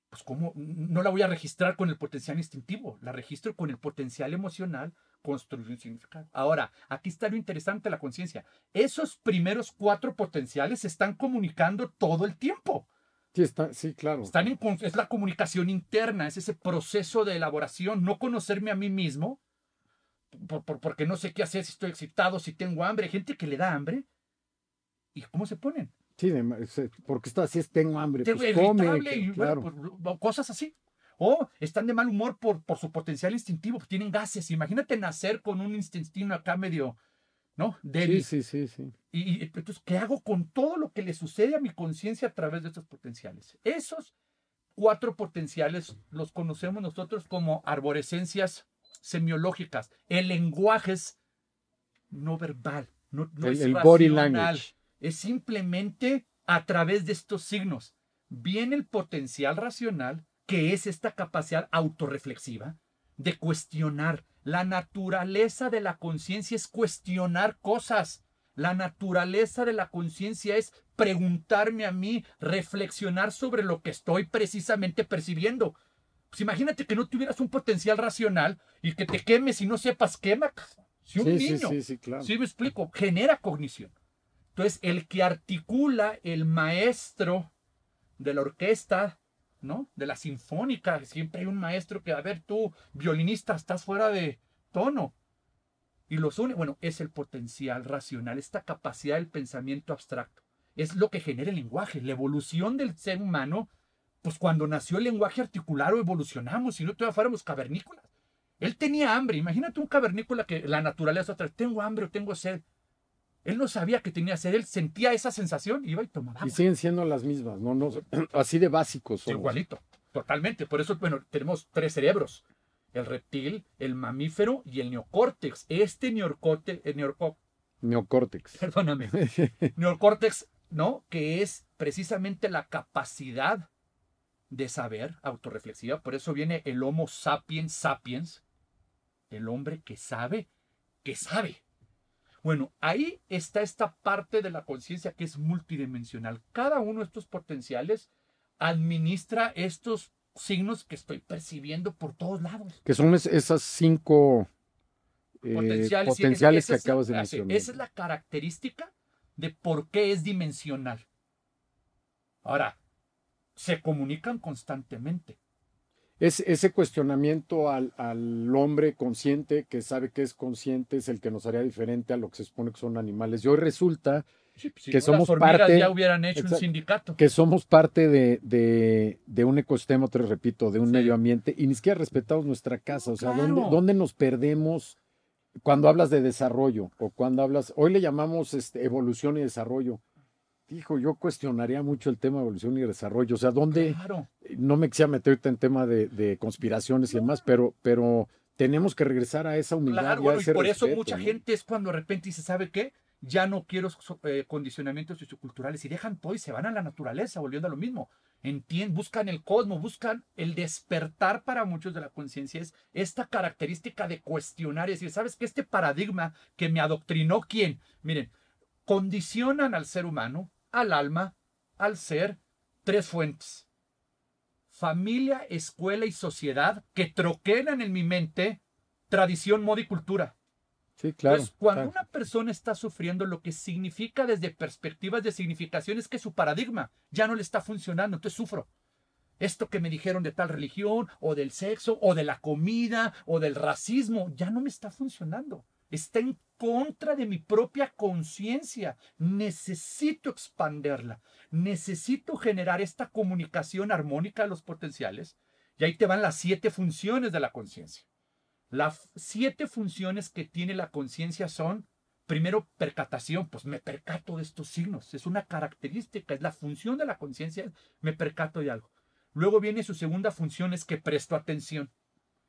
Pues cómo no la voy a registrar con el potencial instintivo, la registro con el potencial emocional, construir un significado. Ahora, aquí está lo interesante de la conciencia. Esos primeros cuatro potenciales se están comunicando todo el tiempo. Sí, está, sí, claro. Están en, es la comunicación interna, es ese proceso de elaboración, no conocerme a mí mismo, por- por- porque no sé qué hacer, si estoy excitado, si tengo hambre. Hay gente que le da hambre. ¿Y cómo se ponen? Sí, porque está así, es, tengo hambre. Te- Pues come, irritable que- y, claro. bueno, pues, cosas así. O están de mal humor por, por su potencial instintivo, pues tienen gases. Imagínate nacer con un instinto acá medio, ¿no? Débil. sí, sí, sí, sí. Y, y, entonces, ¿qué hago con todo lo que le sucede a mi conciencia a través de estos potenciales? Esos cuatro potenciales los conocemos nosotros como arborescencias semiológicas. El lenguaje es no verbal, no, no El- es el body racional. language. Es simplemente a través de estos signos. Viene el potencial racional, que es esta capacidad autorreflexiva de cuestionar. La naturaleza de la conciencia es cuestionar cosas. La naturaleza de la conciencia es preguntarme a mí, reflexionar sobre lo que estoy precisamente percibiendo. Pues imagínate que no tuvieras un potencial racional y que te quemes y no sepas quema. Si un Sí, niño, sí, sí, claro. ¿Sí me explico? Genera cognición. Entonces, el que articula, el maestro de la orquesta, ¿no? De la sinfónica, siempre hay un maestro que, a ver, tú, violinista, estás fuera de tono. Y los une, bueno, es el potencial racional, esta capacidad del pensamiento abstracto. Es lo que genera el lenguaje, la evolución del ser humano. Pues cuando nació el lenguaje articular o evolucionamos, si no todavía fuéramos cavernícolas. Él tenía hambre, imagínate un cavernícola que la naturaleza otra, tengo hambre o tengo sed. Él no sabía que tenía sed, él sentía esa sensación, iba y tomaba Y siguen siendo las mismas, ¿no? no así de básicos. somos. Igualito, totalmente. Por eso, bueno, tenemos tres cerebros. El reptil, el mamífero y el neocórtex. Este neocórtex, el neorco- Neocórtex. perdóname, neocórtex, ¿no? Que es precisamente la capacidad de saber autorreflexiva. Por eso viene el Homo sapiens sapiens, el hombre que sabe, que sabe. Bueno, ahí está esta parte de la conciencia que es multidimensional. Cada uno de estos potenciales administra estos signos que estoy percibiendo por todos lados. Que son es- esas cinco eh, Potenciales, sí, potenciales esa que acabas de mencionar. Esa es la característica de por qué es dimensional. Ahora, se comunican constantemente. Es, ese cuestionamiento al, al hombre consciente que sabe que es consciente es el que nos haría diferente a lo que se supone que son animales. Y hoy resulta Sí, pues, si Que somos parte- ya hubieran hecho un sindicato. que somos parte de, de- de un ecosistema, te repito, de un Sí. medio ambiente y ni siquiera respetamos nuestra casa. O sea, Claro. ¿dónde, dónde nos perdemos cuando hablas de desarrollo o cuando hablas, hoy le llamamos este, evolución y desarrollo. Hijo, yo cuestionaría mucho el tema de evolución y desarrollo. O sea, ¿dónde? Claro. No me quisiera meterte en tema de, de conspiraciones y demás, pero, pero tenemos que regresar a esa humildad. Claro, y, bueno, y por eso mucha ¿no? gente es cuando de repente dice, ¿sabe qué? Ya no quiero eh, condicionamientos socioculturales y dejan todo y se van a la naturaleza, volviendo a lo mismo. Entien- buscan el cosmos, buscan el despertar para muchos de la conciencia. Es esta característica de cuestionar y decir, ¿sabes qué? Este paradigma que me adoctrinó, ¿quién? Miren, condicionan al ser humano, al alma, al ser, tres fuentes. Familia, escuela y sociedad que troquelan en mi mente tradición, moda y cultura. Sí, claro. Entonces, cuando claro. una persona está sufriendo, lo que significa desde perspectivas de significación es que su paradigma ya no le está funcionando, entonces sufro. Esto que me dijeron de tal religión, o del sexo, o de la comida, o del racismo, ya no me está funcionando. Está en contra de mi propia conciencia. Necesito expanderla. Necesito generar esta comunicación armónica de los potenciales. Y ahí te van las siete funciones de la conciencia. Las siete funciones que tiene la conciencia son, primero, percatación, pues me percato de estos signos, es una característica, es la función de la conciencia, me percato de algo. Luego viene su segunda función, es que presto atención.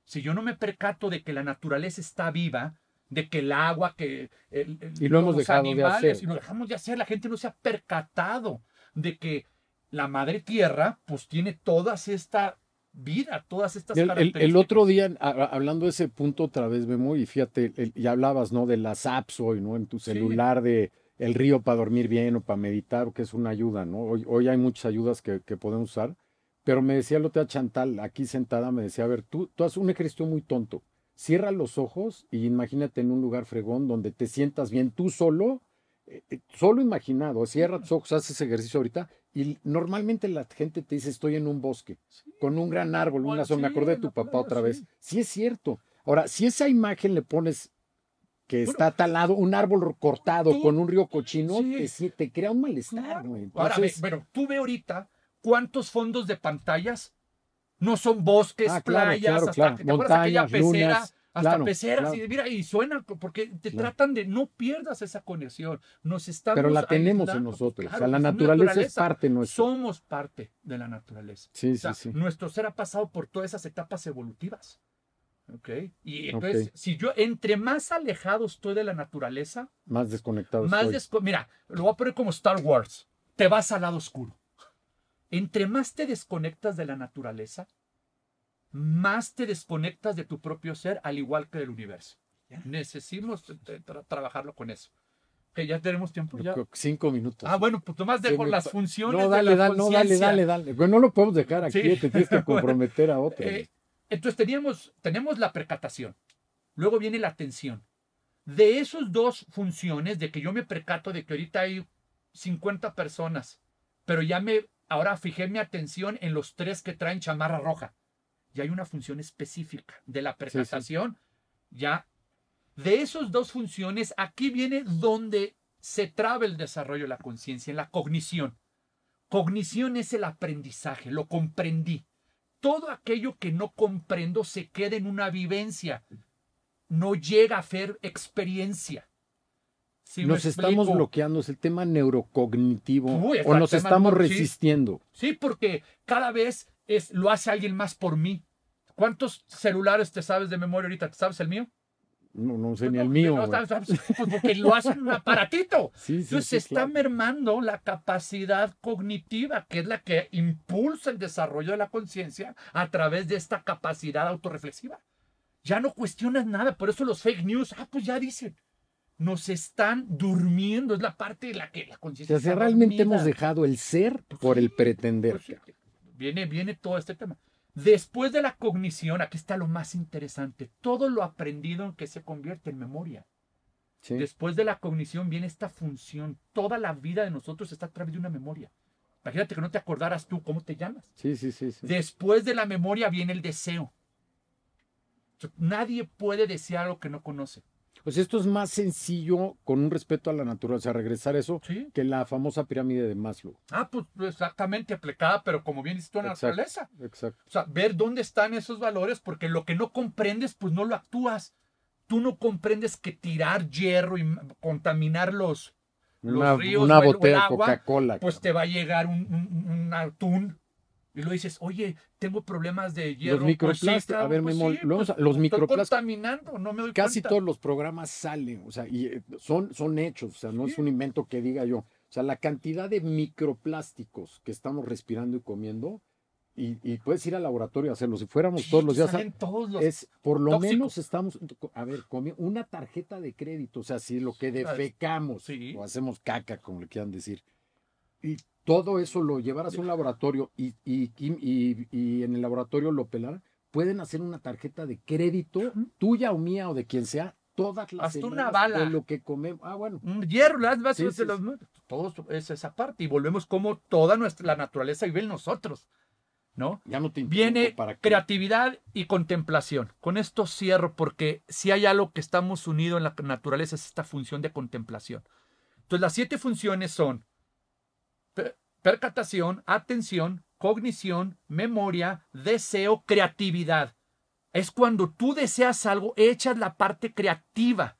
Si yo no me percato de que la naturaleza está viva, de que el agua, que el- el- Y lo hemos los dejado de animales, hacer. y lo dejamos de hacer, la gente no se ha percatado de que la madre tierra, pues tiene todas esta vida, todas estas El, características. el otro día, a- hablando de ese punto otra vez, Memo, y fíjate, ya hablabas, ¿no? De las apps hoy, ¿no? En tu Sí. celular, de el río para dormir bien o para meditar, o que es una ayuda, ¿no? Hoy, hoy hay muchas ayudas que, que podemos usar, pero me decía día Chantal, aquí sentada, me decía, a ver, tú, tú haces un ejercicio muy tonto. Cierra los ojos y imagínate en un lugar fregón donde te sientas bien tú solo, eh, eh, solo imaginado. Cierra tus ojos, haces ese ejercicio ahorita y normalmente la gente te dice, estoy en un bosque con un gran árbol, una zona. Me acordé de tu papá otra vez. sí. Sí es cierto. Ahora, si esa imagen le pones que está talado, un árbol cortado tú- con un río cochino, Sí. te, te crea un malestar, Claro. Ahora, ve- bueno, tú ve ahorita cuántos fondos de pantallas no son bosques, Ah, claro, playas, claro, hasta claro. ¿te acuerdas aquella Montañas, pecera, lunas, hasta peceras y mira y suena porque te tratan de no pierdas esa conexión. Nos estamos pero la tenemos en nosotros. O sea, la naturaleza, es parte nuestra. Somos parte de la naturaleza. Sí, O sea, sí, sí. Nuestro ser ha pasado por todas esas etapas evolutivas. ¿Ok? Y entonces, si yo, entre más alejado estoy de la naturaleza, Más desconectado más estoy. desco- Mira, lo voy a poner como Star Wars. Te vas al lado oscuro. Entre más te desconectas de la naturaleza, más te desconectas de tu propio ser, al igual que del universo. Necesitamos eh, tra- trabajarlo con eso. Que ya tenemos tiempo. Ya. Cinco minutos. Ah, bueno, pues nomás dejo me las funciones No, de dale, la dale, no, dale, dale, dale. Bueno, no lo podemos dejar aquí, Sí. te tienes que comprometer a otro. Eh, entonces teníamos, tenemos la percatación. Luego viene la atención. De esos dos funciones, de que yo me percato de que ahorita hay 50 personas, pero ya me, ahora fijé mi atención en los tres que traen chamarra roja. Y hay una función específica de la percatación. Ya, de esos dos funciones, aquí viene donde se traba el desarrollo de la conciencia, en la cognición. Cognición es el aprendizaje, lo comprendí todo aquello que no comprendo se queda en una vivencia, no llega a ser experiencia. ¿Sí me nos estamos explico? bloqueando, es el tema neurocognitivo. Uy, o nos estamos resistiendo. Sí, porque cada vez es, lo hace alguien más por mí. ¿Cuántos celulares te sabes de memoria ahorita? ¿Te sabes el mío? No, no sé ni No, el mío. no, sabes, pues porque lo hacen un aparatito. Sí, sí, Entonces se está claro. mermando la capacidad cognitiva, que es la que impulsa el desarrollo de la conciencia a través de esta capacidad autorreflexiva. Ya no cuestionas nada, por eso los fake news, ah, pues ya dicen, nos están durmiendo, es la parte de la que la O conciencia sea, si está realmente dormida. hemos dejado el ser por el pretender. Pues sí, viene, viene todo este tema. Después de la cognición, aquí está lo más interesante, todo lo aprendido en que se convierte en memoria. Sí. Después de la cognición viene esta función. Toda la vida de nosotros está a través de una memoria. Imagínate que no te acordaras tú cómo te llamas. Sí, sí, sí, sí. Después de la memoria viene el deseo. O sea, Nadie puede desear lo que no conoce. Pues esto es más sencillo con un respeto a la naturaleza, regresar eso, Sí. que la famosa pirámide de Maslow. Ah, pues exactamente aplicada, pero como bien dices tú en la Exacto. naturaleza. Exacto. O sea, ver dónde están esos valores, porque lo que no comprendes, pues no lo actúas. Tú no comprendes que tirar hierro y contaminar los, Una, los ríos una botella de Coca-Cola. pues te va a llegar un, un- un atún. Y lo dices, oye, tengo problemas de hierro. Los microplásticos, pues a ver, pues Memo, sí, luego, pues, los microplásticos, contaminando, no me doy casi cuenta. todos los programas salen, o sea, y eh, son, son hechos, o sea, no es Sí. un invento que diga yo. O sea, la cantidad de microplásticos que estamos respirando y comiendo, y, y puedes ir al laboratorio a hacerlo. Si fuéramos todos los te días, todos los es por lo tóxicos. menos estamos, a ver, una tarjeta de crédito, o sea, si lo que defecamos Sí. o hacemos caca, como le quieran decir, y todo eso lo llevaras a un laboratorio y, y, y- y en el laboratorio lo pelaran, pueden hacer una tarjeta de crédito, tuya o mía o de quien sea, todas las Hasta una bala. de lo que comemos. Ah, bueno. un hierro, las bases Sí, de los sí. todos es esa parte y volvemos como toda nuestra la naturaleza vive en nosotros, ¿no? Ya no te Viene para creatividad y contemplación. Con esto cierro porque si hay algo que estamos unidos en la naturaleza es esta función de contemplación. Entonces las siete funciones son percatación, atención, cognición, memoria, deseo, creatividad. Es cuando tú deseas algo, echas la parte creativa.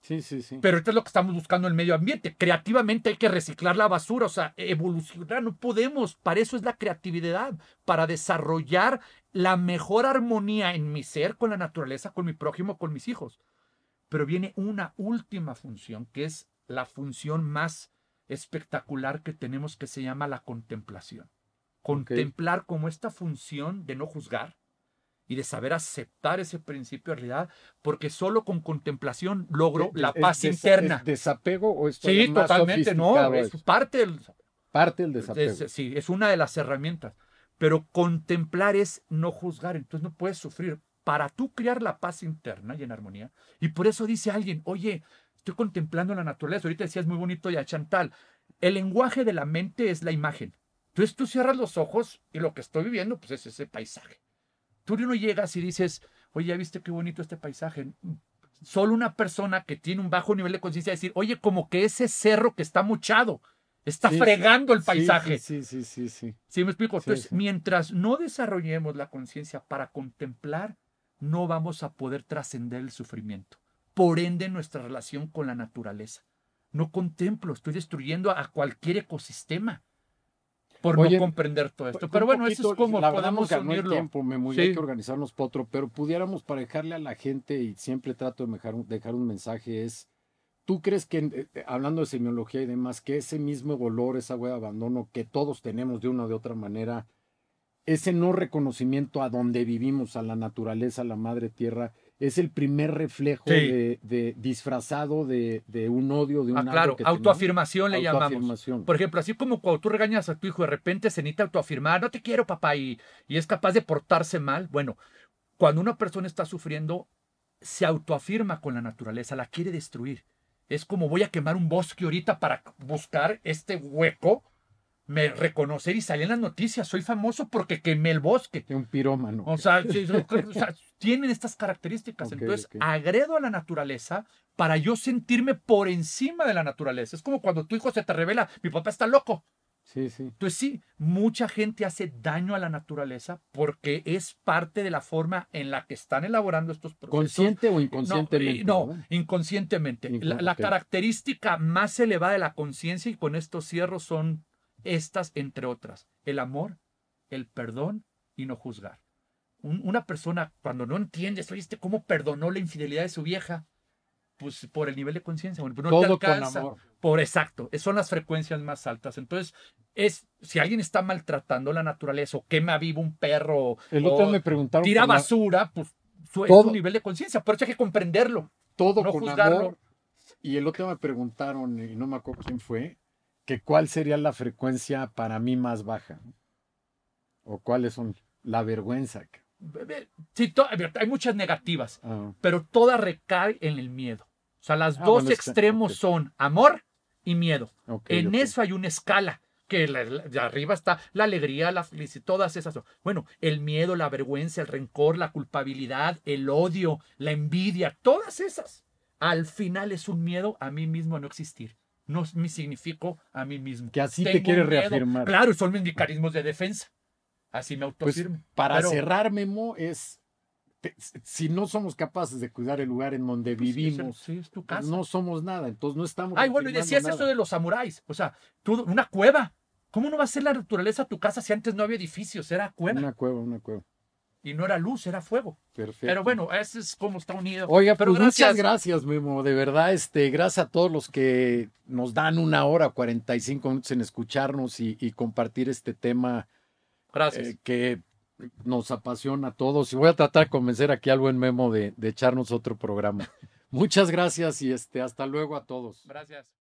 Sí, sí, sí. Pero esto es lo que estamos buscando en el medio ambiente. Creativamente hay que reciclar la basura, o sea, evolucionar. No podemos. Para eso es la creatividad, para desarrollar la mejor armonía en mi ser con la naturaleza, con mi prójimo, con mis hijos. Pero viene una última función, que es la función más espectacular que tenemos, que se llama la contemplación. Contemplar como esta función de no juzgar, y de saber aceptar ese principio de realidad, porque solo con contemplación logro De- la es paz interna. es desapego o esto Sí, más totalmente, no, es parte del, parte del desapego. es- sí, es una de las herramientas. Pero contemplar es no juzgar, entonces no puedes sufrir. Para tú crear la paz interna y en armonía, y por eso dice alguien, oye, estoy contemplando la naturaleza, ahorita decías muy bonito ya Chantal, el lenguaje de la mente es la imagen. Entonces tú cierras los ojos y lo que estoy viviendo pues es ese paisaje. Tú no llegas y dices, oye, ¿ya viste qué bonito este paisaje? Solo una persona que tiene un bajo nivel de conciencia decir, oye, como que ese cerro que está mochado, está Sí, fregando el paisaje. Sí, sí, sí, sí. ¿Sí me explico? Entonces, sí. mientras no desarrollemos la conciencia para contemplar, no vamos a poder trascender el sufrimiento. Por ende, nuestra relación con la naturaleza. No contemplo, estoy destruyendo a cualquier ecosistema por Oye, no comprender todo esto. Pero bueno, eso es como la verdad podemos nos ganó el unirlo. tiempo, Memo, y Sí. hay que organizarnos para otro, pero pudiéramos para dejarle a la gente, y siempre trato de dejar, un- dejar un mensaje, es, ¿tú crees que, eh, eh, hablando de semiología y demás, que ese mismo dolor, esa huella de abandono que todos tenemos de una o de otra manera, ese no reconocimiento a donde vivimos, a la naturaleza, a la madre tierra, es el primer reflejo Sí. de, de- disfrazado de, de un odio, de un Ah, claro, que tenemos? autoafirmación le llamamos. Autoafirmación. Por ejemplo, así como cuando tú regañas a tu hijo, de repente se necesita autoafirmar, no te quiero, papá, y, y es capaz de portarse mal. Bueno, cuando una persona está sufriendo, se autoafirma con la naturaleza, la quiere destruir. Es como voy a quemar un bosque ahorita para buscar este hueco, me reconocer y salir en las noticias. Soy famoso porque quemé el bosque. De un pirómano. O sea, sí, o sea, tienen estas características. Entonces, agredo a la naturaleza para yo sentirme por encima de la naturaleza. Es como cuando tu hijo se te revela, mi papá está loco. Sí, sí. Entonces, sí, mucha gente hace daño a la naturaleza porque es parte de la forma en la que están elaborando estos procesos. ¿Consciente o inconscientemente? No, inconscientemente. La, característica más elevada de la conciencia, y con estos cierros, son estas, entre otras. El amor, el perdón y no juzgar. Un- una persona, cuando no entiendes, oíste cómo perdonó la infidelidad de su vieja, pues por el nivel de conciencia, bueno, pues no te Todo con alcanza. amor. Por exacto, es- son las frecuencias más altas. Entonces, es si alguien está maltratando la naturaleza o quema vivo un perro El o otro día me preguntaron tira la- basura, pues su, es Todo- su nivel de conciencia. Por eso hay que comprenderlo. todo no con juzgarlo. amor. Y el otro me preguntaron, y no me acuerdo quién fue, que cuál sería la frecuencia para mí más baja. O cuáles son la vergüenza. Sí, hay muchas negativas, Ah, pero todas recaen en el miedo. O sea, las Ah, dos bueno, extremos son amor y miedo. en eso hay una escala. Que la- la- de arriba está la alegría, la felicidad, todas esas. Bueno, el miedo, la vergüenza, el rencor, la culpabilidad, el odio, la envidia, todas esas. Al final es un miedo a mí mismo a no existir. No me significo a mí mismo. Que así te Tengo quieres miedo. reafirmar. Claro, son mis mecanismos de defensa. Así me Pues autoafirmo. para Pero- cerrar, Memo, es si no somos capaces de cuidar el lugar en donde pues vivimos, sí, es tu casa. no somos nada, entonces no estamos. Ay, bueno, y decías eso de los samuráis, o sea, tú, una cueva. ¿Cómo no va a ser la naturaleza tu casa si antes no había edificios? Era cueva. Una cueva, una cueva. Y no era luz, era fuego. Perfecto. Pero bueno, ese es como está unido. Oiga, pero pues muchas gracias, Memo. De verdad, este, gracias a todos los que nos dan una hora, 45 minutos en escucharnos y, compartir este tema. Gracias. Eh, que nos apasiona a todos. Y voy a tratar de convencer aquí al buen Memo de, de echarnos otro programa. Muchas gracias y este, hasta luego a todos. Gracias.